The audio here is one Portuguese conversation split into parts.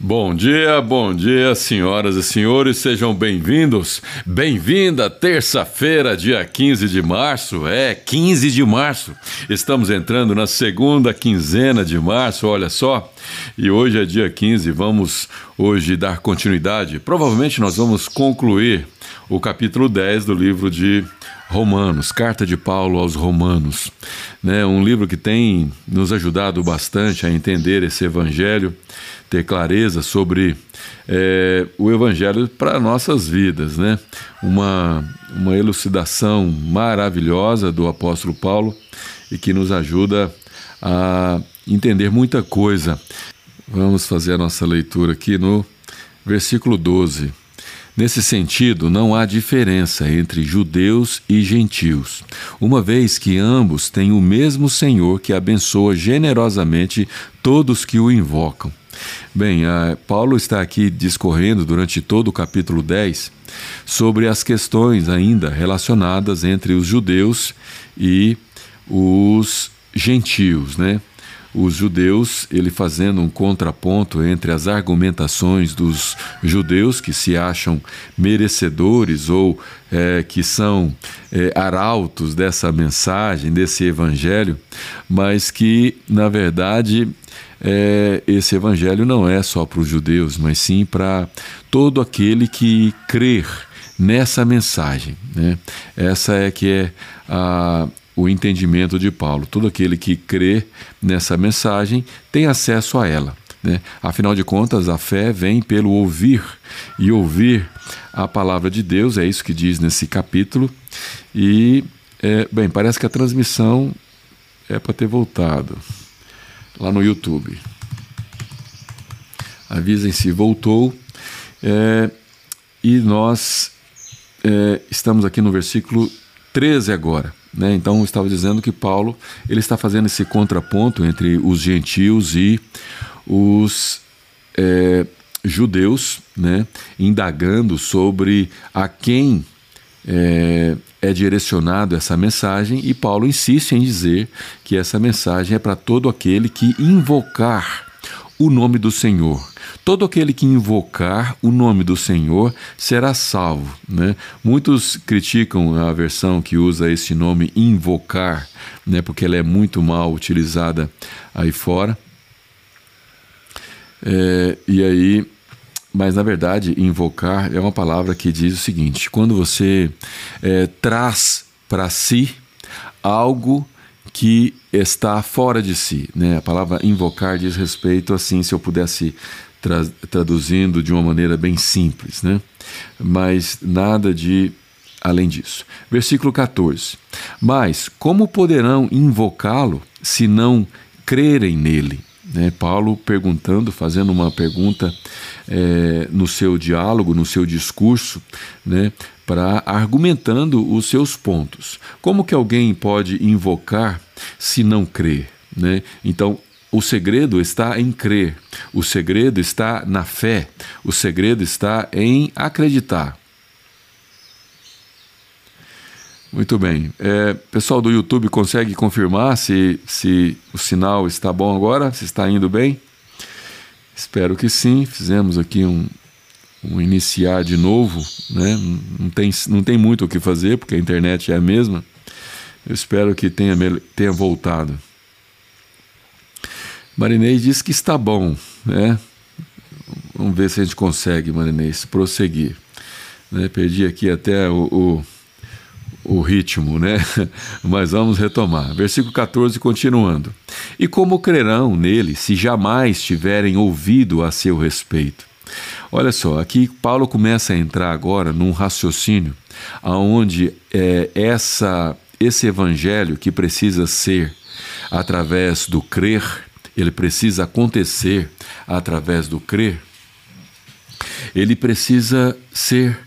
Bom dia, bom dia, senhoras e senhores, sejam bem-vindos. Bem-vinda, terça-feira, dia 15 de março. É, 15 de março. Estamos entrando na segunda quinzena de março, olha só. E hoje é dia 15, vamos hoje dar continuidade. Provavelmente nós vamos concluir o capítulo 10 do livro de Romanos, Carta de Paulo aos Romanos. Né? Um livro que tem nos ajudado bastante a entender esse evangelho ter clareza sobre é, o Evangelho para nossas vidas, né? Uma, uma elucidação maravilhosa do apóstolo Paulo e que nos ajuda a entender muita coisa. Vamos fazer a nossa leitura aqui no versículo 12. Nesse sentido, não há diferença entre judeus e gentios, uma vez que ambos têm o mesmo Senhor que abençoa generosamente todos que o invocam. Bem, Paulo está aqui discorrendo durante todo o capítulo 10 sobre as questões ainda relacionadas entre os judeus e os gentios, né? Os judeus, ele fazendo um contraponto entre as argumentações dos judeus que se acham merecedores ou é, que são é, arautos dessa mensagem, desse evangelho, mas que, na verdade, é, esse evangelho não é só para os judeus, mas sim para todo aquele que crer nessa mensagem. Né? Essa é que é a, o entendimento de Paulo. Todo aquele que crê nessa mensagem tem acesso a ela. Né? Afinal de contas, a fé vem pelo ouvir e ouvir a palavra de Deus, é isso que diz nesse capítulo. E, é, bem, parece que a transmissão é para ter voltado lá no YouTube. Avisem se voltou. É, e nós é, estamos aqui no versículo 13 agora. Né? Então, estava dizendo que Paulo ele está fazendo esse contraponto entre os gentios e os é, judeus, né? indagando sobre a quem é, é direcionado essa mensagem e Paulo insiste em dizer que essa mensagem é para todo aquele que invocar o nome do Senhor. Todo aquele que invocar o nome do Senhor será salvo. Né? Muitos criticam a versão que usa esse nome invocar, né? porque ela é muito mal utilizada aí fora. É, e aí mas na verdade, invocar é uma palavra que diz o seguinte: quando você é, traz para si algo que está fora de si. Né? A palavra invocar diz respeito assim, se eu pudesse tra traduzindo de uma maneira bem simples, né? mas nada de além disso. Versículo 14: Mas como poderão invocá-lo se não crerem nele? Né? Paulo perguntando, fazendo uma pergunta é, no seu diálogo, no seu discurso, né? para argumentando os seus pontos. Como que alguém pode invocar se não crer? Né? Então, o segredo está em crer, o segredo está na fé, o segredo está em acreditar. Muito bem. É, pessoal do YouTube consegue confirmar se, se o sinal está bom agora? Se está indo bem? Espero que sim. Fizemos aqui um, um iniciar de novo. Né? Não, tem, não tem muito o que fazer, porque a internet é a mesma. Eu espero que tenha, tenha voltado. Marinês diz que está bom. Né? Vamos ver se a gente consegue, Marinês, prosseguir. Né? Perdi aqui até o, o o ritmo, né? Mas vamos retomar. Versículo 14, continuando. E como crerão nele se jamais tiverem ouvido a seu respeito? Olha só, aqui Paulo começa a entrar agora num raciocínio aonde é, essa esse evangelho que precisa ser através do crer, ele precisa acontecer através do crer, ele precisa ser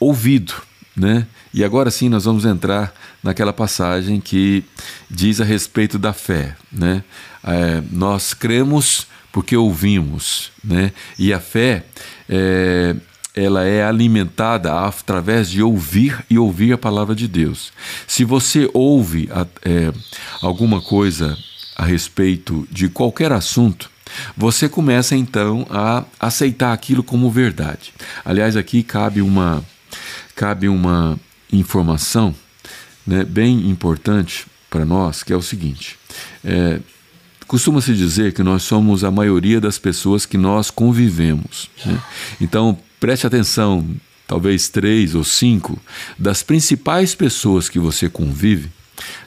ouvido, né? E agora sim nós vamos entrar naquela passagem que diz a respeito da fé. Né? É, nós cremos porque ouvimos, né? e a fé é, ela é alimentada através de ouvir e ouvir a palavra de Deus. Se você ouve é, alguma coisa a respeito de qualquer assunto, você começa então a aceitar aquilo como verdade. Aliás, aqui cabe uma cabe uma informação né, bem importante para nós, que é o seguinte: é, costuma-se dizer que nós somos a maioria das pessoas que nós convivemos. Né? Então, preste atenção, talvez três ou cinco das principais pessoas que você convive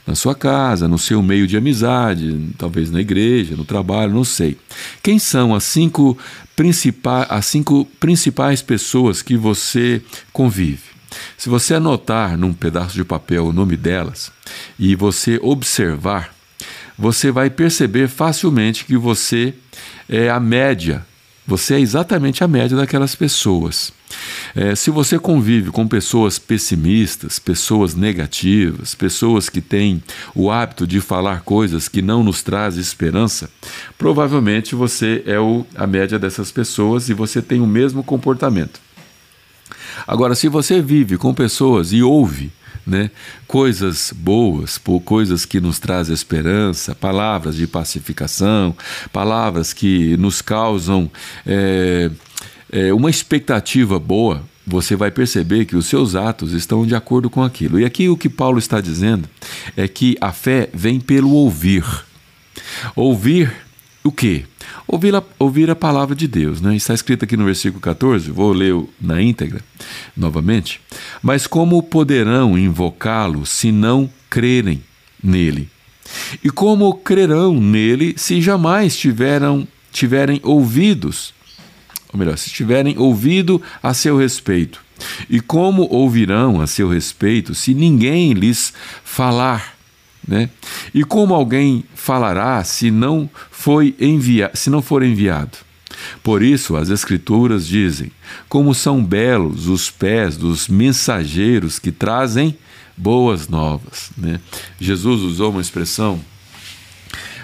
na sua casa, no seu meio de amizade, talvez na igreja, no trabalho, não sei. Quem são as cinco, principais, as cinco principais pessoas que você convive? Se você anotar num pedaço de papel o nome delas e você observar, você vai perceber facilmente que você é a média, você é exatamente a média daquelas pessoas. É, se você convive com pessoas pessimistas, pessoas negativas, pessoas que têm o hábito de falar coisas que não nos trazem esperança, provavelmente você é o, a média dessas pessoas e você tem o mesmo comportamento. Agora, se você vive com pessoas e ouve né, coisas boas, por coisas que nos trazem esperança, palavras de pacificação, palavras que nos causam é, é, uma expectativa boa, você vai perceber que os seus atos estão de acordo com aquilo. E aqui o que Paulo está dizendo é que a fé vem pelo ouvir. Ouvir o quê? Ouvir a, ouvir a palavra de Deus. Né? Está escrito aqui no versículo 14, vou ler na íntegra novamente. Mas como poderão invocá-lo se não crerem nele? E como crerão nele se jamais tiveram, tiverem ouvidos? Ou melhor, se tiverem ouvido a seu respeito? E como ouvirão a seu respeito se ninguém lhes falar? Né? E como alguém falará se não foi envia se não for enviado? Por isso as escrituras dizem: como são belos os pés dos mensageiros que trazem boas novas. Né? Jesus usou uma expressão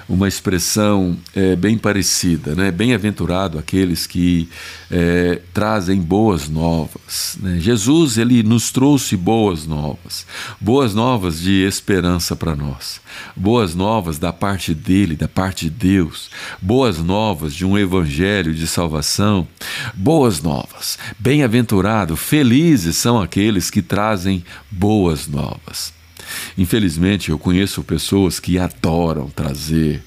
uma expressão é, bem parecida, né? Bem-aventurado aqueles que é, trazem boas novas. Né? Jesus ele nos trouxe boas novas, boas novas de esperança para nós, boas novas da parte dele, da parte de Deus, boas novas de um evangelho de salvação, boas novas. Bem-aventurado, felizes são aqueles que trazem boas novas. Infelizmente, eu conheço pessoas que adoram trazer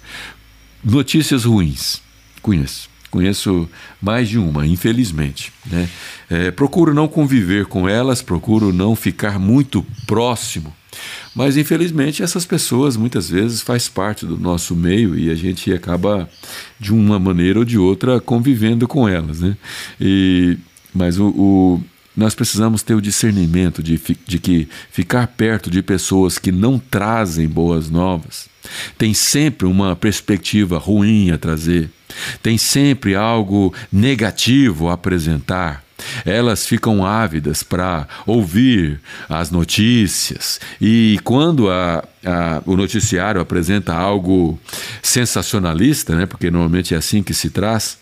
notícias ruins. Conheço. Conheço mais de uma, infelizmente. Né? É, procuro não conviver com elas, procuro não ficar muito próximo. Mas infelizmente essas pessoas muitas vezes faz parte do nosso meio e a gente acaba de uma maneira ou de outra convivendo com elas, né? E, mas o, o nós precisamos ter o discernimento de, de que ficar perto de pessoas que não trazem boas novas tem sempre uma perspectiva ruim a trazer, tem sempre algo negativo a apresentar. Elas ficam ávidas para ouvir as notícias e quando a, a, o noticiário apresenta algo sensacionalista, né, porque normalmente é assim que se traz,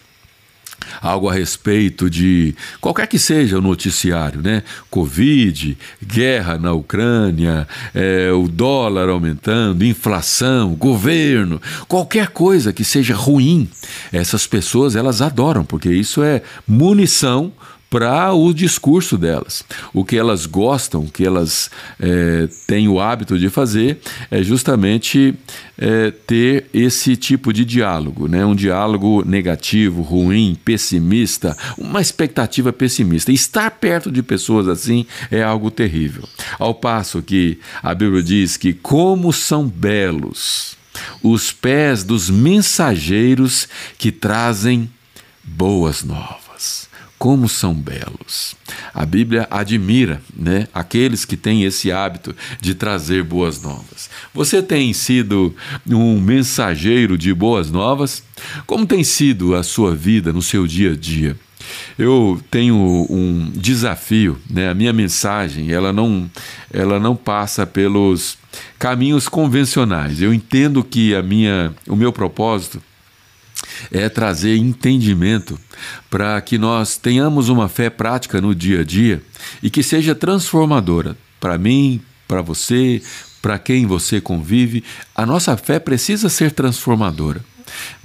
algo a respeito de qualquer que seja o noticiário, né? Covid, guerra na Ucrânia, é, o dólar aumentando, inflação, governo, qualquer coisa que seja ruim, essas pessoas elas adoram, porque isso é munição para o discurso delas. O que elas gostam, o que elas é, têm o hábito de fazer, é justamente é, ter esse tipo de diálogo, né? um diálogo negativo, ruim, pessimista, uma expectativa pessimista. Estar perto de pessoas assim é algo terrível. Ao passo que a Bíblia diz que, como são belos os pés dos mensageiros que trazem boas novas como são belos. A Bíblia admira né, aqueles que têm esse hábito de trazer boas novas. Você tem sido um mensageiro de boas novas? Como tem sido a sua vida no seu dia a dia? Eu tenho um desafio, né? A minha mensagem, ela não, ela não passa pelos caminhos convencionais. Eu entendo que a minha, o meu propósito é trazer entendimento para que nós tenhamos uma fé prática no dia a dia e que seja transformadora para mim, para você, para quem você convive. A nossa fé precisa ser transformadora.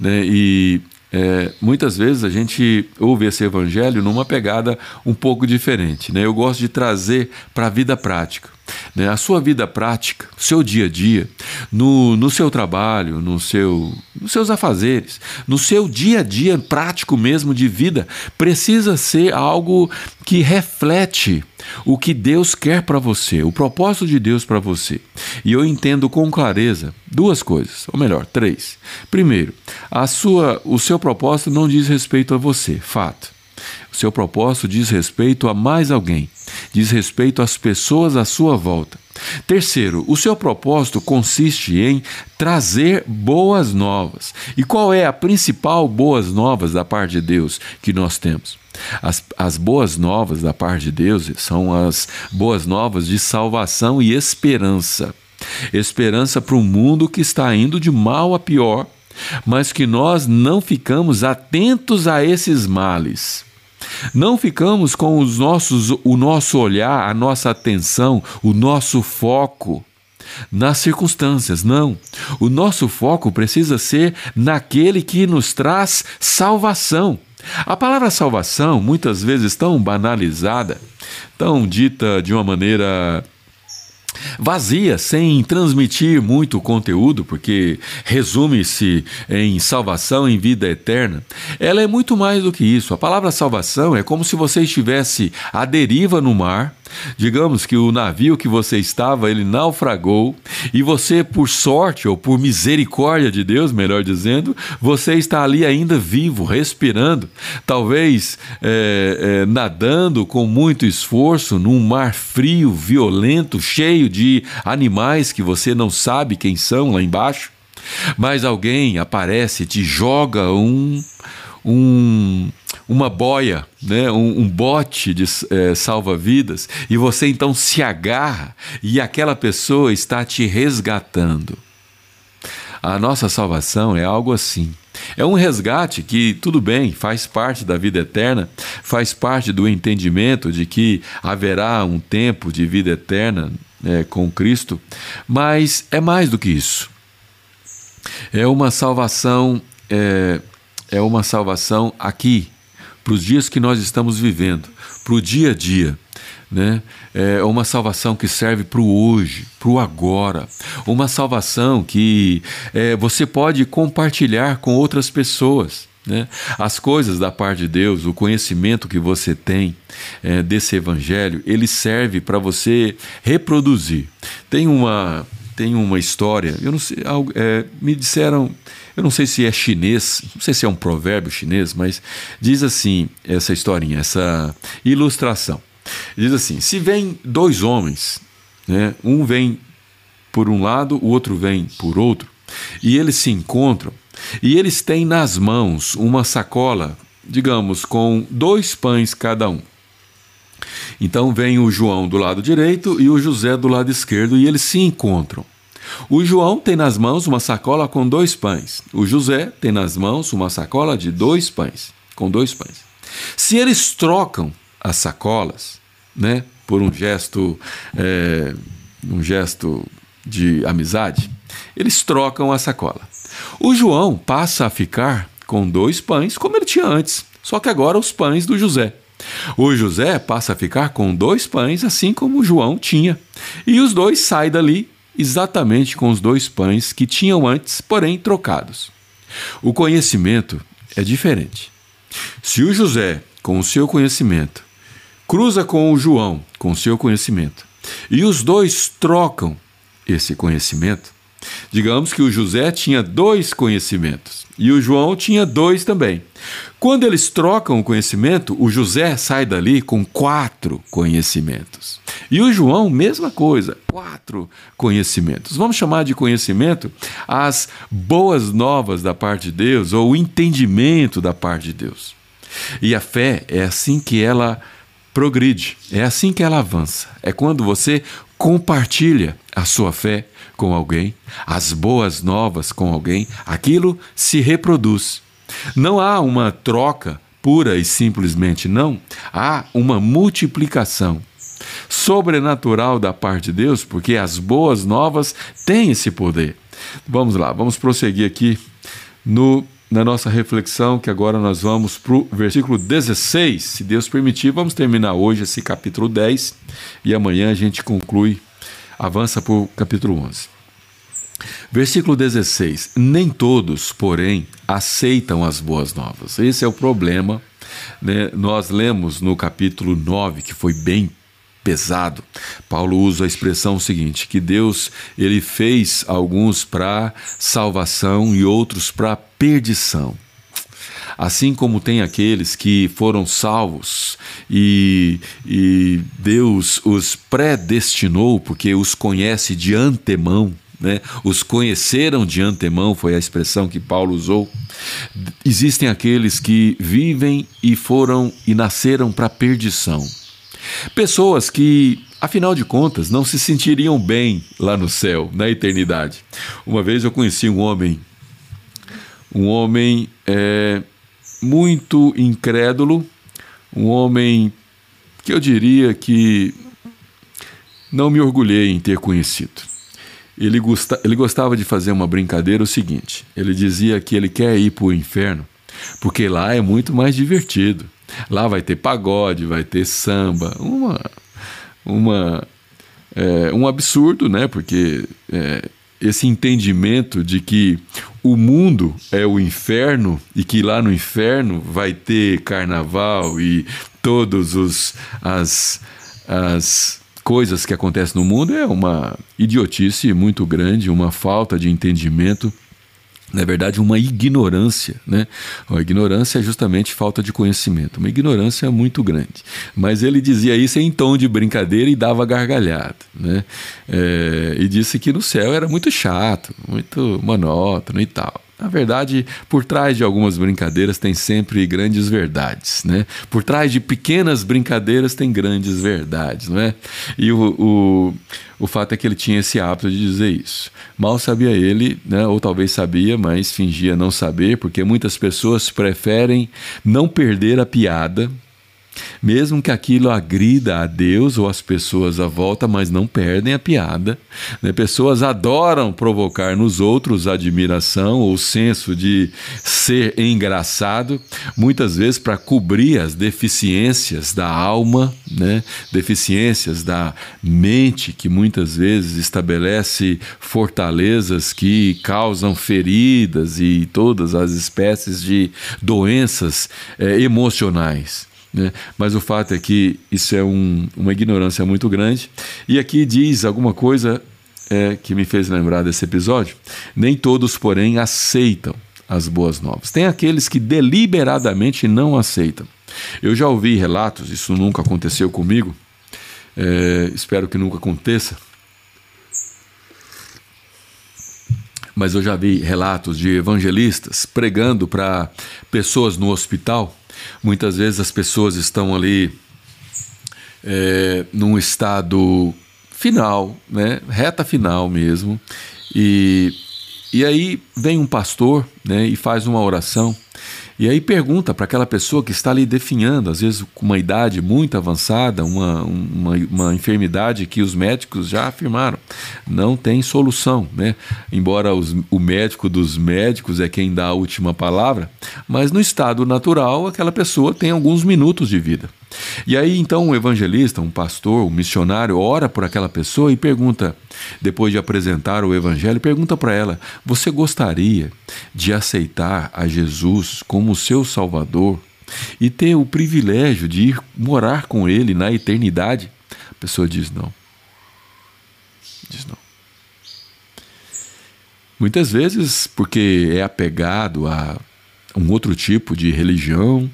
Né? E é, muitas vezes a gente ouve esse evangelho numa pegada um pouco diferente. Né? Eu gosto de trazer para a vida prática. Né? A sua vida prática, o seu dia a dia, no, no seu trabalho, no seu, nos seus afazeres, no seu dia a dia prático mesmo de vida, precisa ser algo que reflete o que Deus quer para você, o propósito de Deus para você. E eu entendo com clareza duas coisas, ou melhor, três. Primeiro, a sua, o seu propósito não diz respeito a você, fato. Seu propósito diz respeito a mais alguém, diz respeito às pessoas à sua volta. Terceiro, o seu propósito consiste em trazer boas novas. E qual é a principal boas novas da parte de Deus que nós temos? As, as boas novas da parte de Deus são as boas novas de salvação e esperança. Esperança para um mundo que está indo de mal a pior, mas que nós não ficamos atentos a esses males. Não ficamos com os nossos, o nosso olhar, a nossa atenção, o nosso foco nas circunstâncias, não. O nosso foco precisa ser naquele que nos traz salvação. A palavra salvação, muitas vezes tão banalizada, tão dita de uma maneira vazia, sem transmitir muito conteúdo, porque resume-se em salvação em vida eterna. Ela é muito mais do que isso. A palavra salvação é como se você estivesse à deriva no mar Digamos que o navio que você estava, ele naufragou e você, por sorte ou por misericórdia de Deus, melhor dizendo, você está ali ainda vivo, respirando, talvez é, é, nadando com muito esforço num mar frio, violento, cheio de animais que você não sabe quem são lá embaixo. Mas alguém aparece te joga um, um uma boia, né, um, um bote de é, salva-vidas, e você então se agarra e aquela pessoa está te resgatando. A nossa salvação é algo assim. É um resgate que, tudo bem, faz parte da vida eterna, faz parte do entendimento de que haverá um tempo de vida eterna é, com Cristo, mas é mais do que isso. É uma salvação, é, é uma salvação aqui, para os dias que nós estamos vivendo, para o dia a dia. Né? É uma salvação que serve para o hoje, para o agora. Uma salvação que é, você pode compartilhar com outras pessoas. Né? As coisas da parte de Deus, o conhecimento que você tem é, desse evangelho, ele serve para você reproduzir. Tem uma, tem uma história, eu não sei, é, me disseram eu não sei se é chinês, não sei se é um provérbio chinês, mas diz assim essa historinha, essa ilustração. Diz assim: se vem dois homens, né, um vem por um lado, o outro vem por outro, e eles se encontram, e eles têm nas mãos uma sacola, digamos, com dois pães cada um. Então vem o João do lado direito e o José do lado esquerdo, e eles se encontram. O João tem nas mãos uma sacola com dois pães. O José tem nas mãos uma sacola de dois pães, com dois pães. Se eles trocam as sacolas, né, por um gesto, é, um gesto de amizade, eles trocam a sacola. O João passa a ficar com dois pães, como ele tinha antes, só que agora os pães do José. O José passa a ficar com dois pães, assim como o João tinha. E os dois saem dali exatamente com os dois pães que tinham antes, porém trocados. O conhecimento é diferente. Se o José, com o seu conhecimento, cruza com o João, com o seu conhecimento, e os dois trocam esse conhecimento, digamos que o José tinha dois conhecimentos e o João tinha dois também. Quando eles trocam o conhecimento, o José sai dali com quatro conhecimentos. E o João, mesma coisa, quatro conhecimentos. Vamos chamar de conhecimento as boas novas da parte de Deus ou o entendimento da parte de Deus. E a fé é assim que ela progride, é assim que ela avança. É quando você compartilha a sua fé com alguém, as boas novas com alguém, aquilo se reproduz. Não há uma troca pura e simplesmente, não. Há uma multiplicação sobrenatural da parte de Deus, porque as boas novas têm esse poder. Vamos lá, vamos prosseguir aqui no, na nossa reflexão, que agora nós vamos para o versículo 16. Se Deus permitir, vamos terminar hoje esse capítulo 10 e amanhã a gente conclui, avança para o capítulo 11. Versículo 16: Nem todos, porém, aceitam as boas novas. Esse é o problema. Né? Nós lemos no capítulo 9, que foi bem pesado. Paulo usa a expressão seguinte, que Deus ele fez alguns para salvação e outros para perdição. Assim como tem aqueles que foram salvos e, e Deus os predestinou, porque os conhece de antemão, né? os conheceram de antemão, foi a expressão que Paulo usou. Existem aqueles que vivem e foram e nasceram para perdição. Pessoas que, afinal de contas, não se sentiriam bem lá no céu, na eternidade. Uma vez eu conheci um homem, um homem é, muito incrédulo, um homem que eu diria que não me orgulhei em ter conhecido. Ele, gosta, ele gostava de fazer uma brincadeira o seguinte: ele dizia que ele quer ir para o inferno porque lá é muito mais divertido. Lá vai ter pagode, vai ter samba, uma, uma, é, um absurdo, né? Porque é, esse entendimento de que o mundo é o inferno e que lá no inferno vai ter carnaval e todos os as, as coisas que acontecem no mundo é uma idiotice muito grande, uma falta de entendimento na verdade, uma ignorância. Né? A ignorância é justamente falta de conhecimento, uma ignorância muito grande. Mas ele dizia isso em tom de brincadeira e dava gargalhada. Né? É, e disse que no céu era muito chato, muito monótono e tal. Na verdade, por trás de algumas brincadeiras tem sempre grandes verdades, né? Por trás de pequenas brincadeiras tem grandes verdades, não é? E o, o, o fato é que ele tinha esse hábito de dizer isso. Mal sabia ele, né? ou talvez sabia, mas fingia não saber, porque muitas pessoas preferem não perder a piada mesmo que aquilo agrida a Deus ou as pessoas à volta, mas não perdem a piada. Né? Pessoas adoram provocar nos outros admiração ou senso de ser engraçado, muitas vezes para cobrir as deficiências da alma, né? deficiências da mente, que muitas vezes estabelece fortalezas que causam feridas e todas as espécies de doenças é, emocionais. Né? Mas o fato é que isso é um, uma ignorância muito grande. E aqui diz alguma coisa é, que me fez lembrar desse episódio. Nem todos, porém, aceitam as boas novas. Tem aqueles que deliberadamente não aceitam. Eu já ouvi relatos, isso nunca aconteceu comigo, é, espero que nunca aconteça. Mas eu já vi relatos de evangelistas pregando para pessoas no hospital Muitas vezes as pessoas estão ali é, num estado final, né, reta final mesmo, e, e aí vem um pastor né, e faz uma oração e aí pergunta para aquela pessoa que está ali definhando, às vezes com uma idade muito avançada, uma, uma, uma, enfermidade que os médicos já afirmaram, não tem solução, né? Embora os, o médico dos médicos é quem dá a última palavra, mas no estado natural aquela pessoa tem alguns minutos de vida. E aí então um evangelista, um pastor, um missionário ora por aquela pessoa e pergunta, depois de apresentar o evangelho, pergunta para ela: "Você gostaria de aceitar a Jesus como seu salvador e ter o privilégio de ir morar com ele na eternidade?" A pessoa diz: "Não." Diz não. Muitas vezes porque é apegado a um outro tipo de religião,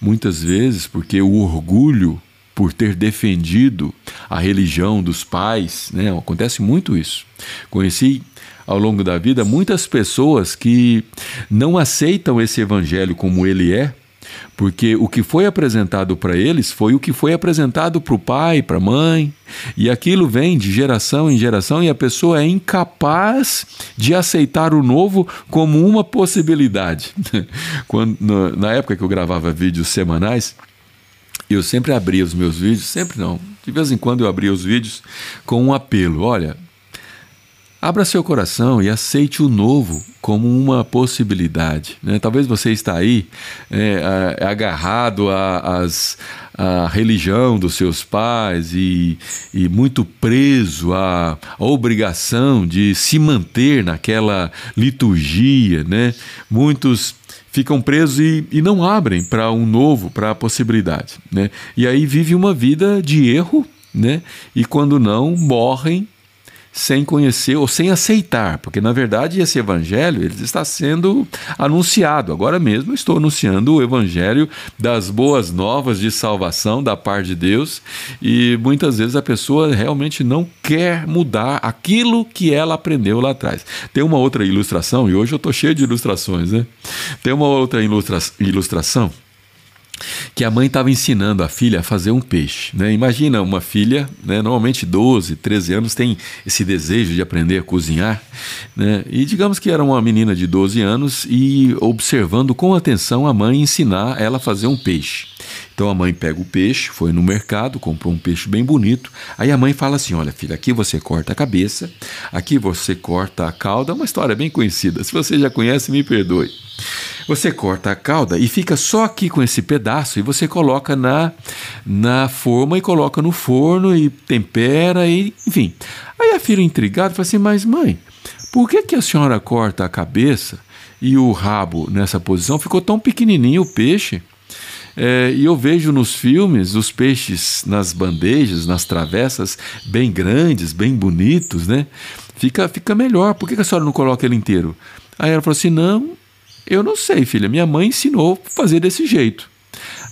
muitas vezes porque o orgulho por ter defendido a religião dos pais, né? Acontece muito isso. Conheci ao longo da vida muitas pessoas que não aceitam esse evangelho como ele é, porque o que foi apresentado para eles foi o que foi apresentado para o pai, para a mãe, e aquilo vem de geração em geração e a pessoa é incapaz de aceitar o novo como uma possibilidade. Quando, na época que eu gravava vídeos semanais, eu sempre abria os meus vídeos, sempre não, de vez em quando eu abria os vídeos com um apelo: olha, Abra seu coração e aceite o novo como uma possibilidade. Né? Talvez você está aí é, agarrado às a religião dos seus pais e, e muito preso à, à, obrigação de se manter naquela liturgia, né? Muitos ficam presos e, e não abrem para um novo, para a possibilidade, né? E aí vive uma vida de erro, né? E quando não, morrem sem conhecer ou sem aceitar, porque na verdade esse evangelho ele está sendo anunciado. Agora mesmo estou anunciando o evangelho das boas novas de salvação da parte de Deus e muitas vezes a pessoa realmente não quer mudar aquilo que ela aprendeu lá atrás. Tem uma outra ilustração e hoje eu estou cheio de ilustrações, né? Tem uma outra ilustra ilustração que a mãe estava ensinando a filha a fazer um peixe. Né? Imagina uma filha, né? normalmente 12, 13 anos, tem esse desejo de aprender a cozinhar. Né? E digamos que era uma menina de 12 anos e observando com atenção a mãe ensinar ela a fazer um peixe. Então a mãe pega o peixe, foi no mercado, comprou um peixe bem bonito. Aí a mãe fala assim: Olha, filha, aqui você corta a cabeça, aqui você corta a cauda. É uma história bem conhecida. Se você já conhece, me perdoe. Você corta a cauda e fica só aqui com esse pedaço e você coloca na, na forma e coloca no forno e tempera e enfim. Aí a filha intrigada fala assim: Mas mãe, por que, que a senhora corta a cabeça e o rabo nessa posição? Ficou tão pequenininho o peixe. É, e eu vejo nos filmes os peixes nas bandejas, nas travessas, bem grandes, bem bonitos, né? Fica, fica melhor. Por que a senhora não coloca ele inteiro? Aí ela falou assim: não, eu não sei, filha. Minha mãe ensinou a fazer desse jeito.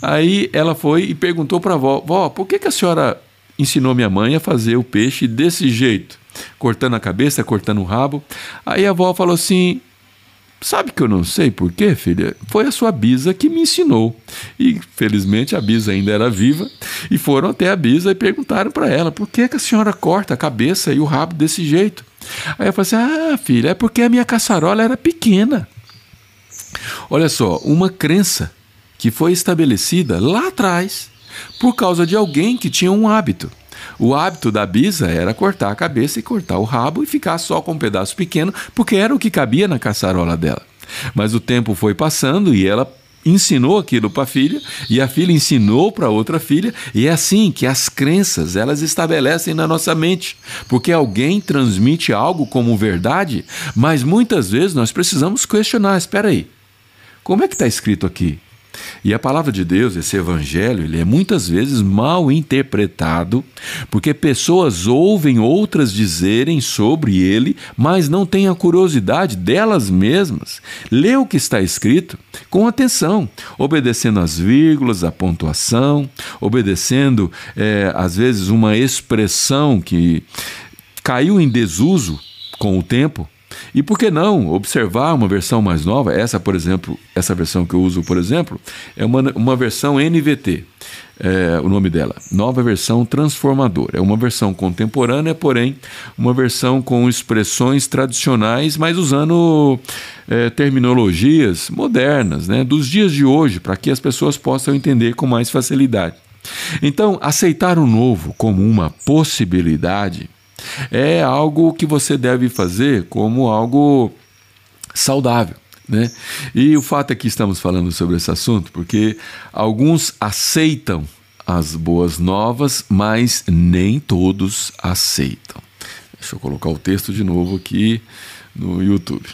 Aí ela foi e perguntou para a avó: Vó, por que, que a senhora ensinou minha mãe a fazer o peixe desse jeito? Cortando a cabeça, cortando o rabo. Aí a avó falou assim: Sabe que eu não sei por quê, filha? Foi a sua bisa que me ensinou. E felizmente a bisa ainda era viva e foram até a bisa e perguntaram para ela: por que, que a senhora corta a cabeça e o rabo desse jeito? Aí ela falou assim: ah, filha, é porque a minha caçarola era pequena. Olha só, uma crença que foi estabelecida lá atrás por causa de alguém que tinha um hábito. O hábito da Bisa era cortar a cabeça e cortar o rabo e ficar só com um pedaço pequeno, porque era o que cabia na caçarola dela. Mas o tempo foi passando e ela ensinou aquilo para a filha e a filha ensinou para outra filha e é assim que as crenças elas estabelecem na nossa mente porque alguém transmite algo como verdade mas muitas vezes nós precisamos questionar espera aí como é que está escrito aqui? E a palavra de Deus, esse evangelho, ele é muitas vezes mal interpretado, porque pessoas ouvem outras dizerem sobre ele, mas não têm a curiosidade delas mesmas. Lê o que está escrito com atenção, obedecendo as vírgulas, a pontuação, obedecendo, é, às vezes, uma expressão que caiu em desuso com o tempo e por que não observar uma versão mais nova? Essa, por exemplo, essa versão que eu uso, por exemplo, é uma, uma versão NVT, é, o nome dela, nova versão transformadora. É uma versão contemporânea, porém, uma versão com expressões tradicionais, mas usando é, terminologias modernas, né, dos dias de hoje, para que as pessoas possam entender com mais facilidade. Então, aceitar o novo como uma possibilidade é algo que você deve fazer como algo saudável. Né? E o fato é que estamos falando sobre esse assunto porque alguns aceitam as boas novas, mas nem todos aceitam. Deixa eu colocar o texto de novo aqui no YouTube.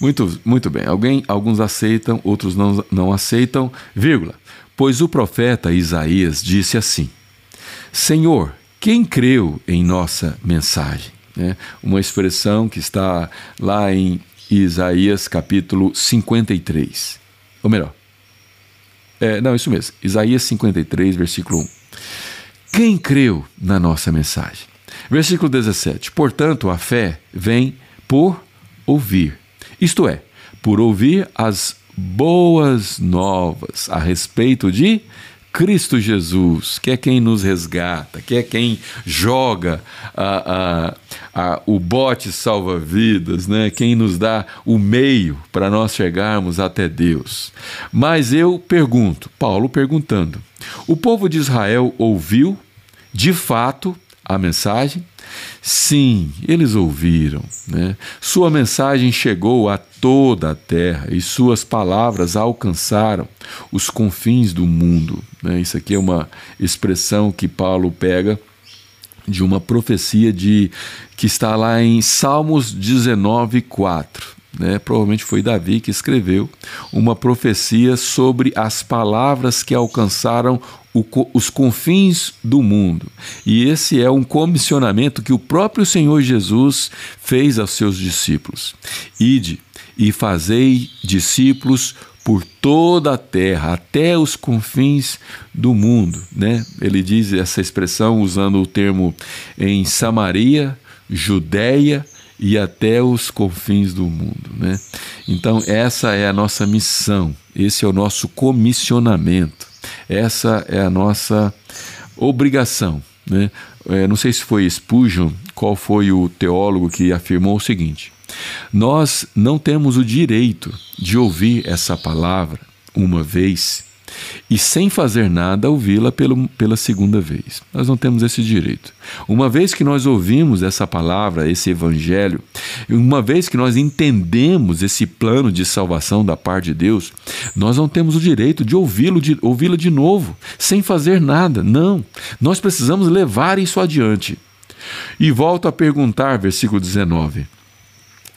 Muito, muito bem. Alguém, alguns aceitam, outros não, não aceitam, vírgula. Pois o profeta Isaías disse assim: Senhor, quem creu em nossa mensagem? Né? Uma expressão que está lá em Isaías capítulo 53. Ou melhor, é, não, isso mesmo, Isaías 53, versículo 1. Quem creu na nossa mensagem? Versículo 17. Portanto, a fé vem por ouvir, isto é, por ouvir as boas novas a respeito de Cristo Jesus, que é quem nos resgata, que é quem joga a, a, a, o bote salva-vidas, né? quem nos dá o meio para nós chegarmos até Deus. Mas eu pergunto, Paulo perguntando: o povo de Israel ouviu de fato a mensagem? Sim, eles ouviram. Né? Sua mensagem chegou a toda a terra e suas palavras alcançaram os confins do mundo. Né? Isso aqui é uma expressão que Paulo pega de uma profecia de que está lá em Salmos 19, 4. Né? Provavelmente foi Davi que escreveu uma profecia sobre as palavras que alcançaram o, os confins do mundo. E esse é um comissionamento que o próprio Senhor Jesus fez aos seus discípulos. Ide e fazei discípulos por toda a terra, até os confins do mundo. Né? Ele diz essa expressão usando o termo em Samaria, Judéia e até os confins do mundo. Né? Então, essa é a nossa missão, esse é o nosso comissionamento, essa é a nossa obrigação. Né? É, não sei se foi Spurgeon, qual foi o teólogo que afirmou o seguinte nós não temos o direito de ouvir essa palavra uma vez e sem fazer nada ouvi-la pela segunda vez. Nós não temos esse direito. Uma vez que nós ouvimos essa palavra, esse evangelho, uma vez que nós entendemos esse plano de salvação da parte de Deus, nós não temos o direito de ouvi-lo de, ouvi-la de novo, sem fazer nada. Não. Nós precisamos levar isso adiante. E volto a perguntar, versículo 19.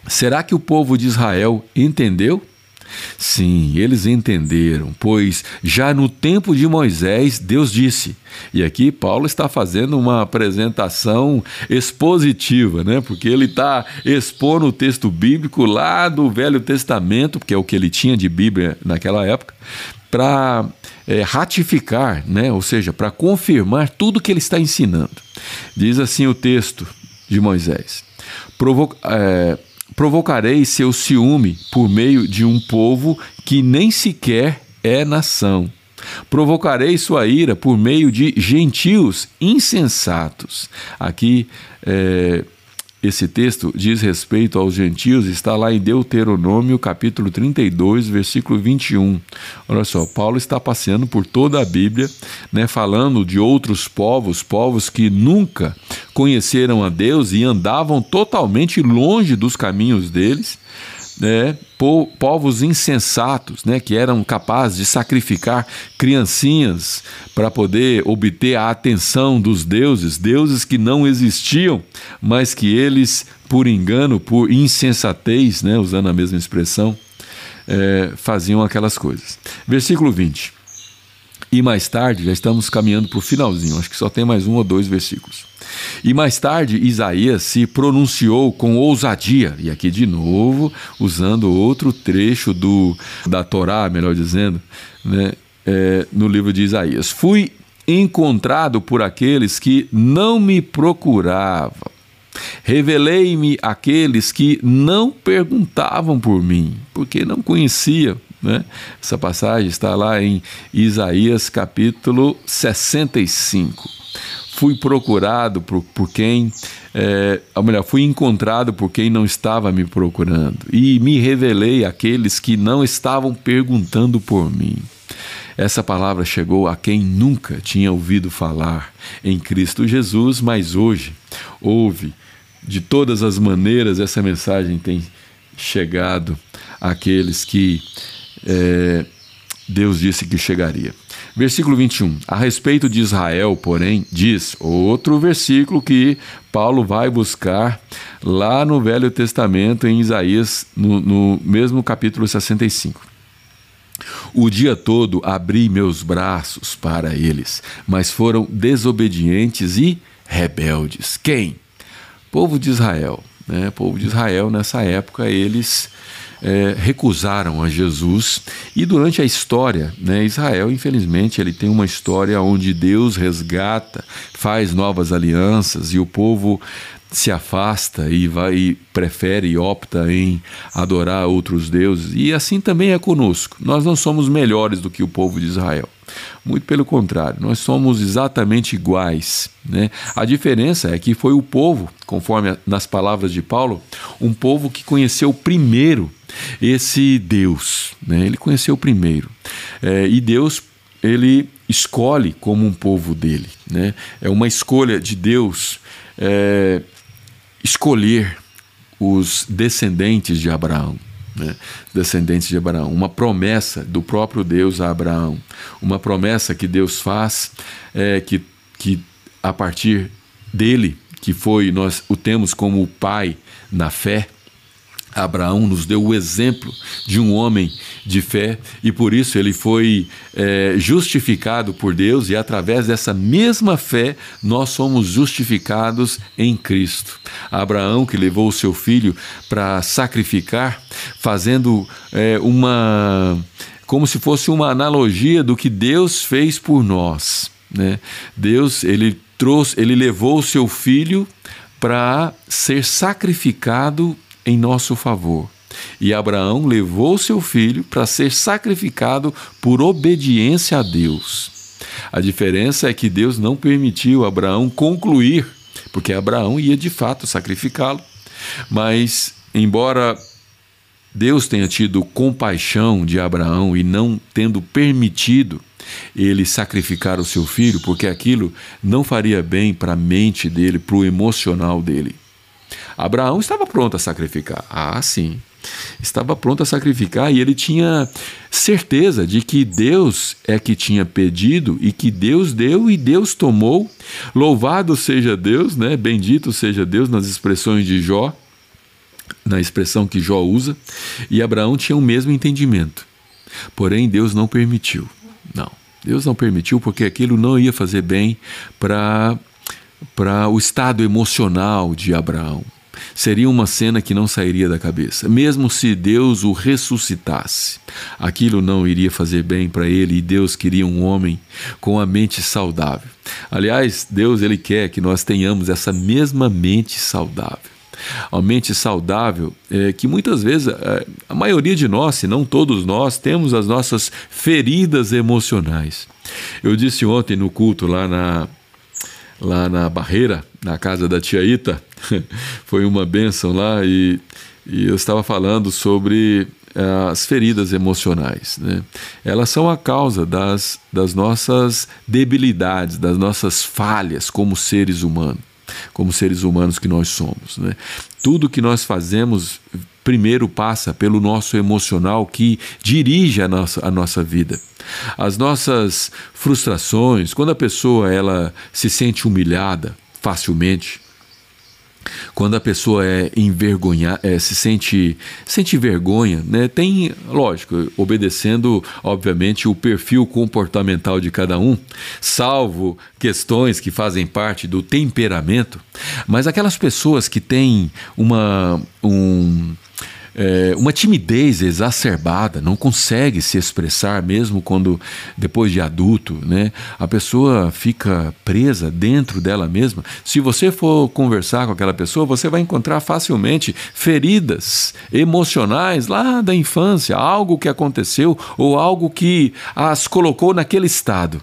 Será que o povo de Israel entendeu? Sim, eles entenderam, pois já no tempo de Moisés, Deus disse. E aqui Paulo está fazendo uma apresentação expositiva, né? porque ele está expondo o texto bíblico lá do Velho Testamento, que é o que ele tinha de Bíblia naquela época, para é, ratificar, né? ou seja, para confirmar tudo que ele está ensinando. Diz assim o texto de Moisés: Provo é, provocarei seu ciúme por meio de um povo que nem sequer é nação. Provocarei sua ira por meio de gentios insensatos. Aqui é, esse texto diz respeito aos gentios, está lá em Deuteronômio, capítulo 32, versículo 21. Olha só, Paulo está passeando por toda a Bíblia, né, falando de outros povos, povos que nunca conheceram a Deus e andavam totalmente longe dos caminhos deles né, povos insensatos, né, que eram capazes de sacrificar criancinhas para poder obter a atenção dos deuses, deuses que não existiam, mas que eles, por engano, por insensatez, né, usando a mesma expressão, é, faziam aquelas coisas. Versículo 20. E mais tarde, já estamos caminhando para o finalzinho, acho que só tem mais um ou dois versículos. E mais tarde, Isaías se pronunciou com ousadia, e aqui de novo, usando outro trecho do, da Torá, melhor dizendo, né, é, no livro de Isaías: Fui encontrado por aqueles que não me procuravam. Revelei-me àqueles que não perguntavam por mim, porque não conhecia. Né? Essa passagem está lá em Isaías capítulo 65 fui procurado por, por quem, é, ou melhor, fui encontrado por quem não estava me procurando, e me revelei àqueles que não estavam perguntando por mim. Essa palavra chegou a quem nunca tinha ouvido falar em Cristo Jesus, mas hoje ouve. De todas as maneiras, essa mensagem tem chegado àqueles que é, Deus disse que chegaria. Versículo 21. A respeito de Israel, porém, diz outro versículo que Paulo vai buscar lá no Velho Testamento, em Isaías, no, no mesmo capítulo 65. O dia todo abri meus braços para eles, mas foram desobedientes e rebeldes. Quem? Povo de Israel. Né? Povo de Israel, nessa época, eles é, recusaram a Jesus. E durante a história, né, Israel, infelizmente, ele tem uma história onde Deus resgata, faz novas alianças e o povo se afasta e vai e prefere e opta em adorar outros deuses. E assim também é conosco. Nós não somos melhores do que o povo de Israel. Muito pelo contrário, nós somos exatamente iguais. Né? A diferença é que foi o povo, conforme nas palavras de Paulo, um povo que conheceu primeiro esse Deus. Né? Ele conheceu primeiro. É, e Deus, ele escolhe como um povo dele. Né? É uma escolha de Deus. É, escolher os descendentes de Abraão. Né? Descendentes de Abraão, uma promessa do próprio Deus a Abraão, uma promessa que Deus faz, é, que, que a partir dele, que foi nós o temos como pai na fé, Abraão nos deu o exemplo de um homem de fé e por isso ele foi é, justificado por Deus e através dessa mesma fé nós somos justificados em Cristo. Abraão que levou o seu filho para sacrificar, fazendo é, uma como se fosse uma analogia do que Deus fez por nós. Né? Deus ele trouxe, ele levou o seu filho para ser sacrificado em nosso favor. E Abraão levou seu filho para ser sacrificado por obediência a Deus. A diferença é que Deus não permitiu Abraão concluir, porque Abraão ia de fato sacrificá-lo. Mas, embora Deus tenha tido compaixão de Abraão e não tendo permitido ele sacrificar o seu filho, porque aquilo não faria bem para a mente dele, para o emocional dele. Abraão estava pronto a sacrificar. Ah, sim. Estava pronto a sacrificar e ele tinha certeza de que Deus é que tinha pedido e que Deus deu e Deus tomou. Louvado seja Deus, né? Bendito seja Deus nas expressões de Jó, na expressão que Jó usa. E Abraão tinha o mesmo entendimento. Porém, Deus não permitiu. Não. Deus não permitiu porque aquilo não ia fazer bem para para o estado emocional de Abraão seria uma cena que não sairia da cabeça. Mesmo se Deus o ressuscitasse, aquilo não iria fazer bem para ele e Deus queria um homem com a mente saudável. Aliás, Deus ele quer que nós tenhamos essa mesma mente saudável. A mente saudável é que muitas vezes é, a maioria de nós, se não todos nós, temos as nossas feridas emocionais. Eu disse ontem no culto lá na lá na Barreira, na casa da tia Ita. Foi uma benção lá e, e eu estava falando sobre uh, as feridas emocionais. Né? Elas são a causa das, das nossas debilidades, das nossas falhas como seres humanos como seres humanos que nós somos. Né? Tudo que nós fazemos primeiro passa pelo nosso emocional que dirige a nossa, a nossa vida. As nossas frustrações, quando a pessoa ela se sente humilhada facilmente, quando a pessoa é envergonhada, é, se sente, sente vergonha, né? tem, lógico, obedecendo, obviamente, o perfil comportamental de cada um, salvo questões que fazem parte do temperamento, mas aquelas pessoas que têm uma, um, é, uma timidez exacerbada, não consegue se expressar mesmo quando depois de adulto, né? A pessoa fica presa dentro dela mesma. Se você for conversar com aquela pessoa, você vai encontrar facilmente feridas emocionais lá da infância, algo que aconteceu ou algo que as colocou naquele estado.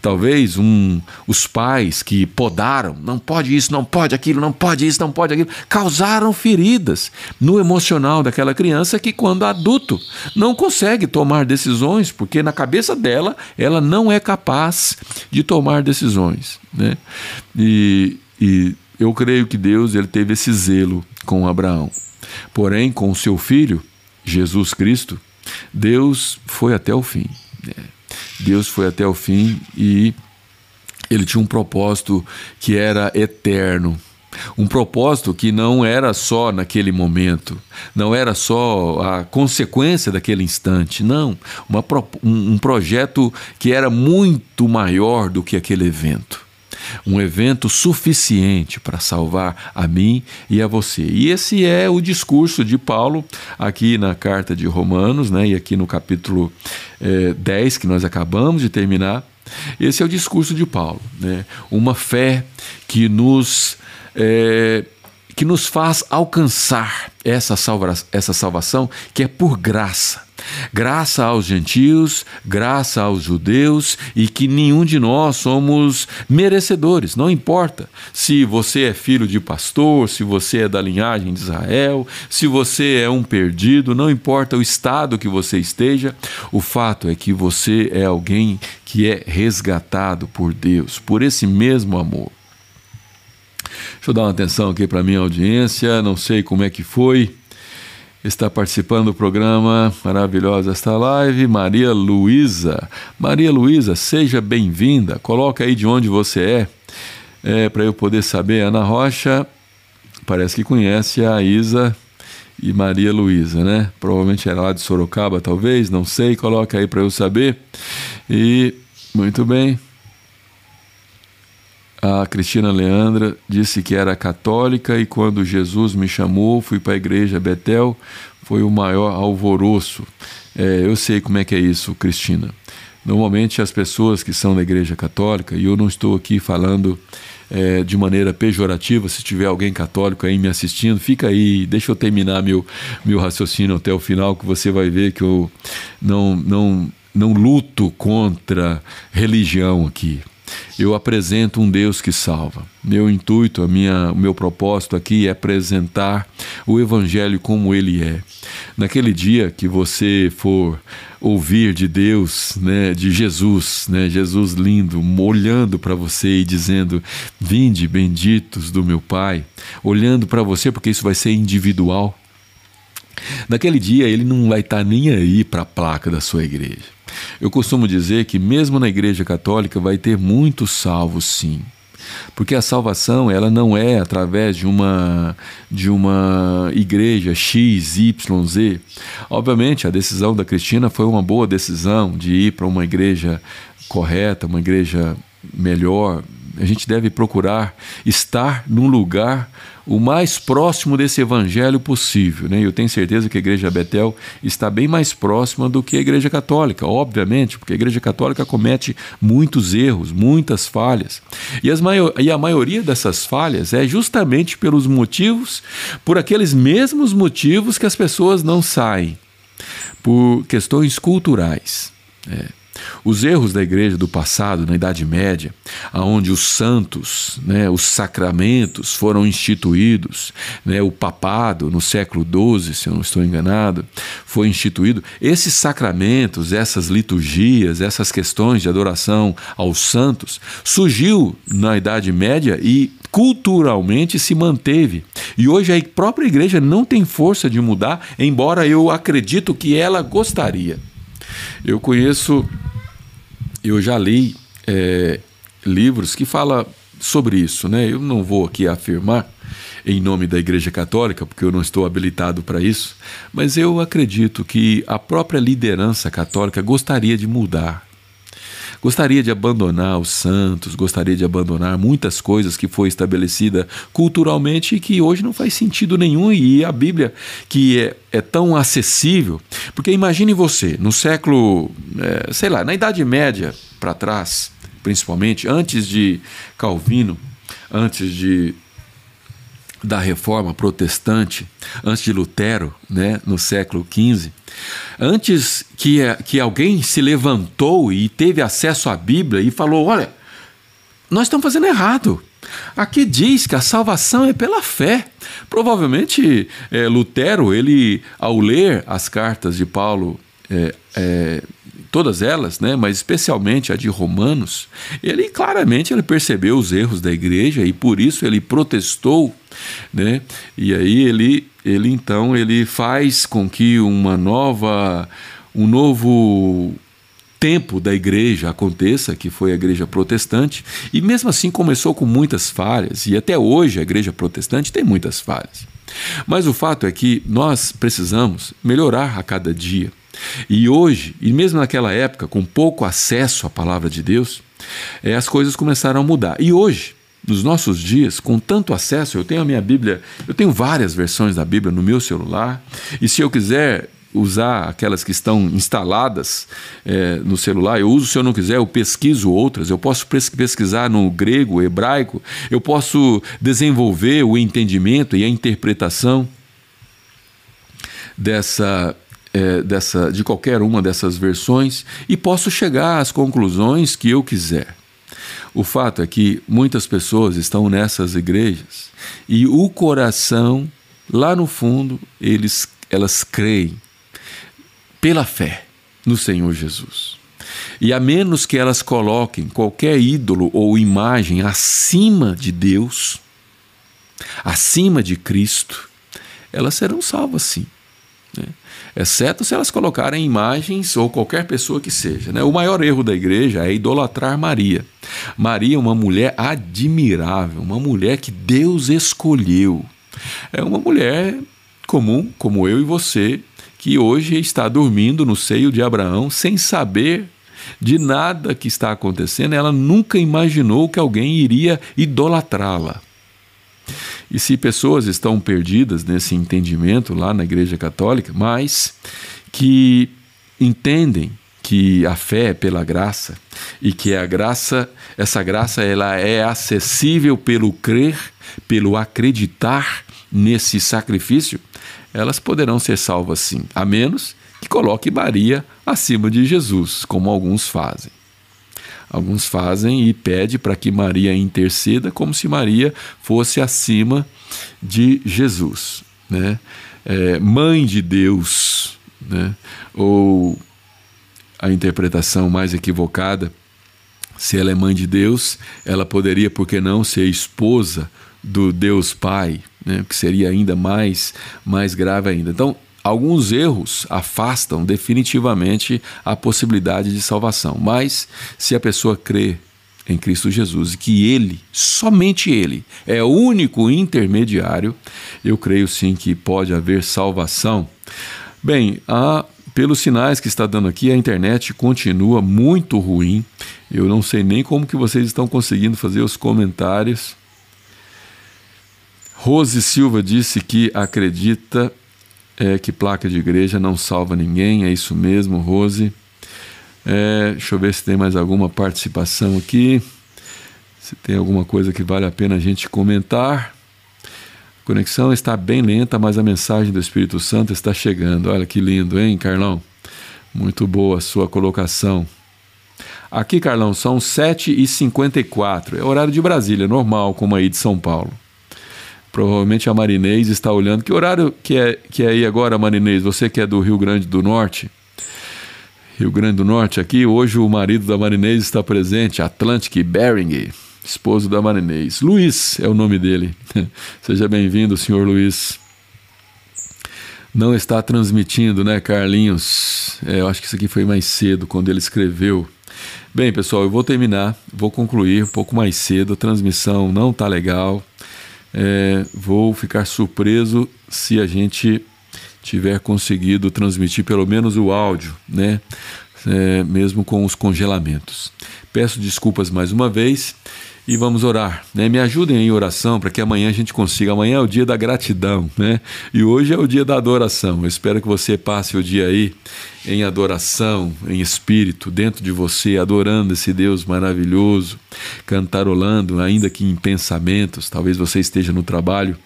Talvez um, os pais que podaram, não pode isso, não pode aquilo, não pode isso, não pode aquilo, causaram feridas no emocional daquela criança que, quando adulto, não consegue tomar decisões, porque na cabeça dela ela não é capaz de tomar decisões. Né? E, e eu creio que Deus ele teve esse zelo com Abraão. Porém, com seu filho, Jesus Cristo, Deus foi até o fim. Né? Deus foi até o fim e ele tinha um propósito que era eterno. Um propósito que não era só naquele momento, não era só a consequência daquele instante, não. Uma, um, um projeto que era muito maior do que aquele evento um evento suficiente para salvar a mim e a você. E esse é o discurso de Paulo aqui na carta de Romanos, né, e aqui no capítulo é, 10, que nós acabamos de terminar. Esse é o discurso de Paulo, né? uma fé que nos. É, que nos faz alcançar essa, salva essa salvação que é por graça. Graça aos gentios, graça aos judeus e que nenhum de nós somos merecedores, não importa se você é filho de pastor, se você é da linhagem de Israel, se você é um perdido, não importa o estado que você esteja, o fato é que você é alguém que é resgatado por Deus, por esse mesmo amor. Deixa eu dar uma atenção aqui para minha audiência, não sei como é que foi. Está participando do programa maravilhosa esta live, Maria Luísa. Maria Luísa, seja bem-vinda. Coloca aí de onde você é, é para eu poder saber. Ana Rocha parece que conhece a Isa e Maria Luísa, né? Provavelmente era lá de Sorocaba, talvez, não sei. Coloca aí para eu saber. E muito bem. A Cristina Leandra disse que era católica e quando Jesus me chamou, fui para a igreja Betel, foi o maior alvoroço. É, eu sei como é que é isso, Cristina. Normalmente as pessoas que são da igreja católica, e eu não estou aqui falando é, de maneira pejorativa, se tiver alguém católico aí me assistindo, fica aí, deixa eu terminar meu, meu raciocínio até o final, que você vai ver que eu não, não, não luto contra religião aqui eu apresento um Deus que salva. Meu intuito, a minha, o meu propósito aqui é apresentar o Evangelho como ele é. Naquele dia que você for ouvir de Deus, né, de Jesus, né, Jesus lindo, olhando para você e dizendo: Vinde, benditos do meu Pai, olhando para você, porque isso vai ser individual. Naquele dia ele não vai estar tá nem aí para a placa da sua igreja. Eu costumo dizer que mesmo na Igreja Católica vai ter muitos salvos, sim. Porque a salvação ela não é através de uma de uma igreja X, Y, Z. Obviamente a decisão da Cristina foi uma boa decisão de ir para uma igreja correta, uma igreja melhor, a gente deve procurar estar num lugar o mais próximo desse evangelho possível. Né? Eu tenho certeza que a Igreja Betel está bem mais próxima do que a Igreja Católica, obviamente, porque a Igreja Católica comete muitos erros, muitas falhas. E, as e a maioria dessas falhas é justamente pelos motivos, por aqueles mesmos motivos que as pessoas não saem, por questões culturais. É. Os erros da igreja do passado, na Idade Média, aonde os santos, né, os sacramentos foram instituídos, né, o papado no século XII, se eu não estou enganado, foi instituído. Esses sacramentos, essas liturgias, essas questões de adoração aos santos, surgiu na Idade Média e culturalmente se manteve. E hoje a própria igreja não tem força de mudar, embora eu acredito que ela gostaria. Eu conheço, eu já li é, livros que falam sobre isso, né? Eu não vou aqui afirmar em nome da Igreja Católica, porque eu não estou habilitado para isso, mas eu acredito que a própria liderança católica gostaria de mudar Gostaria de abandonar os santos, gostaria de abandonar muitas coisas que foi estabelecida culturalmente e que hoje não faz sentido nenhum. E a Bíblia que é, é tão acessível, porque imagine você no século, é, sei lá, na Idade Média para trás, principalmente antes de Calvino, antes de da reforma protestante, antes de Lutero, né, no século XV, antes que, que alguém se levantou e teve acesso à Bíblia e falou: olha, nós estamos fazendo errado. Aqui diz que a salvação é pela fé. Provavelmente é, Lutero, ele, ao ler as cartas de Paulo é, é, todas elas, né, mas especialmente a de Romanos, ele claramente ele percebeu os erros da igreja e por isso ele protestou, né? E aí ele, ele então ele faz com que uma nova, um novo tempo da igreja aconteça, que foi a igreja protestante, e mesmo assim começou com muitas falhas, e até hoje a igreja protestante tem muitas falhas. Mas o fato é que nós precisamos melhorar a cada dia. E hoje, e mesmo naquela época, com pouco acesso à palavra de Deus, é, as coisas começaram a mudar. E hoje, nos nossos dias, com tanto acesso, eu tenho a minha Bíblia, eu tenho várias versões da Bíblia no meu celular, e se eu quiser usar aquelas que estão instaladas é, no celular, eu uso, se eu não quiser, eu pesquiso outras, eu posso pesquisar no grego, hebraico, eu posso desenvolver o entendimento e a interpretação dessa é, dessa, de qualquer uma dessas versões e posso chegar às conclusões que eu quiser. O fato é que muitas pessoas estão nessas igrejas e o coração, lá no fundo, eles, elas creem pela fé no Senhor Jesus. E a menos que elas coloquem qualquer ídolo ou imagem acima de Deus, acima de Cristo, elas serão salvas sim. Exceto se elas colocarem imagens ou qualquer pessoa que seja. Né? O maior erro da igreja é idolatrar Maria. Maria é uma mulher admirável, uma mulher que Deus escolheu. É uma mulher comum, como eu e você, que hoje está dormindo no seio de Abraão sem saber de nada que está acontecendo, ela nunca imaginou que alguém iria idolatrá-la. E se pessoas estão perdidas nesse entendimento lá na Igreja Católica, mas que entendem que a fé é pela graça e que a graça, essa graça ela é acessível pelo crer, pelo acreditar nesse sacrifício, elas poderão ser salvas sim, a menos que coloque Maria acima de Jesus, como alguns fazem. Alguns fazem e pede para que Maria interceda como se Maria fosse acima de Jesus, né? É, mãe de Deus, né? Ou a interpretação mais equivocada, se ela é mãe de Deus, ela poderia, por que não, ser esposa do Deus Pai, né? que seria ainda mais, mais grave ainda. Então, alguns erros afastam definitivamente a possibilidade de salvação. Mas se a pessoa crê em Cristo Jesus e que Ele, somente Ele, é o único intermediário, eu creio sim que pode haver salvação. Bem, a, pelos sinais que está dando aqui, a internet continua muito ruim. Eu não sei nem como que vocês estão conseguindo fazer os comentários. Rose Silva disse que acredita é, que placa de igreja não salva ninguém, é isso mesmo, Rose. É, deixa eu ver se tem mais alguma participação aqui. Se tem alguma coisa que vale a pena a gente comentar. A conexão está bem lenta, mas a mensagem do Espírito Santo está chegando. Olha que lindo, hein, Carlão? Muito boa a sua colocação. Aqui, Carlão, são 7h54. É horário de Brasília, normal, como aí de São Paulo. Provavelmente a Marinês está olhando. Que horário que é, que é aí agora, Marinês? Você que é do Rio Grande do Norte? Rio Grande do Norte aqui. Hoje o marido da Marinês está presente, Atlantic Bering, esposo da Marinês. Luiz é o nome dele. Seja bem-vindo, senhor Luiz. Não está transmitindo, né, Carlinhos? É, eu acho que isso aqui foi mais cedo, quando ele escreveu. Bem, pessoal, eu vou terminar, vou concluir um pouco mais cedo. A transmissão não está legal é, vou ficar surpreso se a gente tiver conseguido transmitir pelo menos o áudio, né? É, mesmo com os congelamentos. Peço desculpas mais uma vez e vamos orar. Né? Me ajudem em oração para que amanhã a gente consiga. Amanhã é o dia da gratidão, né? E hoje é o dia da adoração. Eu espero que você passe o dia aí em adoração, em espírito, dentro de você, adorando esse Deus maravilhoso, cantarolando, ainda que em pensamentos. Talvez você esteja no trabalho,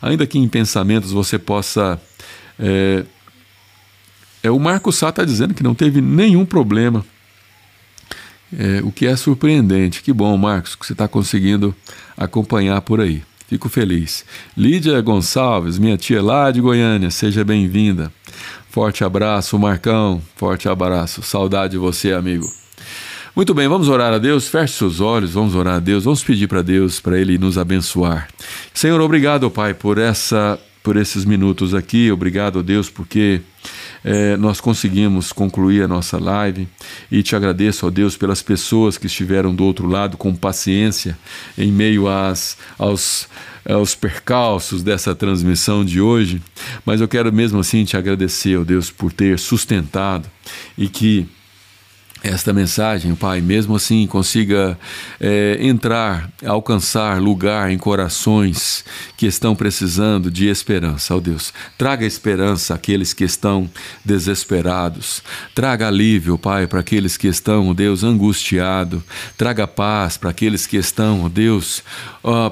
ainda que em pensamentos você possa. É, é o Marco Sá está dizendo que não teve nenhum problema é, o que é surpreendente. Que bom, Marcos, que você está conseguindo acompanhar por aí. Fico feliz. Lídia Gonçalves, minha tia lá de Goiânia, seja bem-vinda. Forte abraço, Marcão. Forte abraço. Saudade de você, amigo. Muito bem, vamos orar a Deus. Feche seus olhos, vamos orar a Deus. Vamos pedir para Deus para ele nos abençoar. Senhor, obrigado, Pai, por essa por esses minutos aqui. Obrigado, Deus, porque é, nós conseguimos concluir a nossa live e te agradeço, ó Deus, pelas pessoas que estiveram do outro lado com paciência em meio às, aos, aos percalços dessa transmissão de hoje. Mas eu quero mesmo assim te agradecer, ó Deus, por ter sustentado e que esta mensagem, Pai, mesmo assim consiga é, entrar, alcançar lugar em corações que estão precisando de esperança, ó Deus. Traga esperança àqueles que estão desesperados. Traga alívio, Pai, para aqueles que estão, ó Deus, angustiados. Traga paz para aqueles que estão, ó Deus,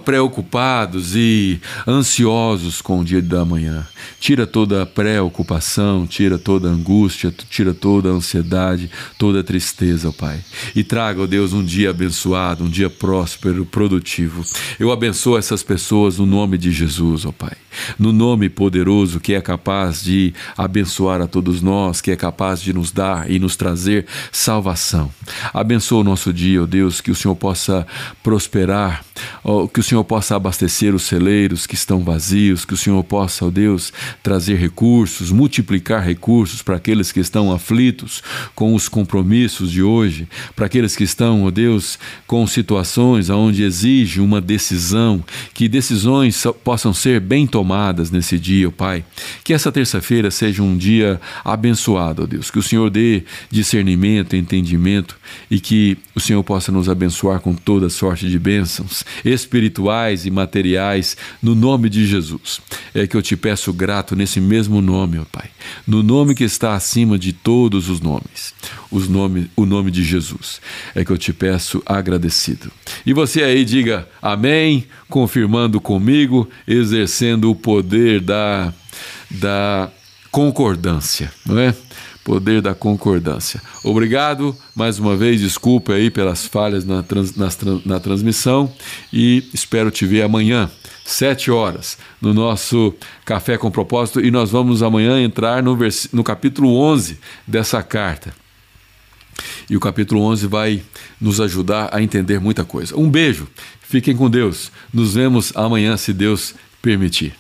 preocupados e ansiosos com o dia da manhã. Tira toda a preocupação, tira toda a angústia, tira toda a ansiedade, toda a tristeza tristeza, ó Pai. E traga, ó Deus, um dia abençoado, um dia próspero, produtivo. Eu abençoo essas pessoas no nome de Jesus, ó Pai. No nome poderoso que é capaz de abençoar a todos nós, que é capaz de nos dar e nos trazer salvação. Abençoa o nosso dia, ó Deus, que o Senhor possa prosperar que o Senhor possa abastecer os celeiros que estão vazios, que o Senhor possa, ó Deus, trazer recursos, multiplicar recursos para aqueles que estão aflitos com os compromissos de hoje, para aqueles que estão, ó Deus, com situações onde exige uma decisão, que decisões possam ser bem tomadas nesse dia, ó Pai. Que essa terça-feira seja um dia abençoado, ó Deus, que o Senhor dê discernimento, entendimento e que o Senhor possa nos abençoar com toda sorte de bênçãos espirituais e materiais no nome de Jesus. É que eu te peço grato nesse mesmo nome, ó Pai, no nome que está acima de todos os nomes, os nome, o nome de Jesus. É que eu te peço agradecido. E você aí diga amém, confirmando comigo, exercendo o poder da da concordância, não é? Poder da concordância. Obrigado, mais uma vez, desculpe aí pelas falhas na, trans, na, na transmissão e espero te ver amanhã, sete horas, no nosso Café com Propósito e nós vamos amanhã entrar no, vers, no capítulo 11 dessa carta. E o capítulo 11 vai nos ajudar a entender muita coisa. Um beijo, fiquem com Deus, nos vemos amanhã, se Deus permitir.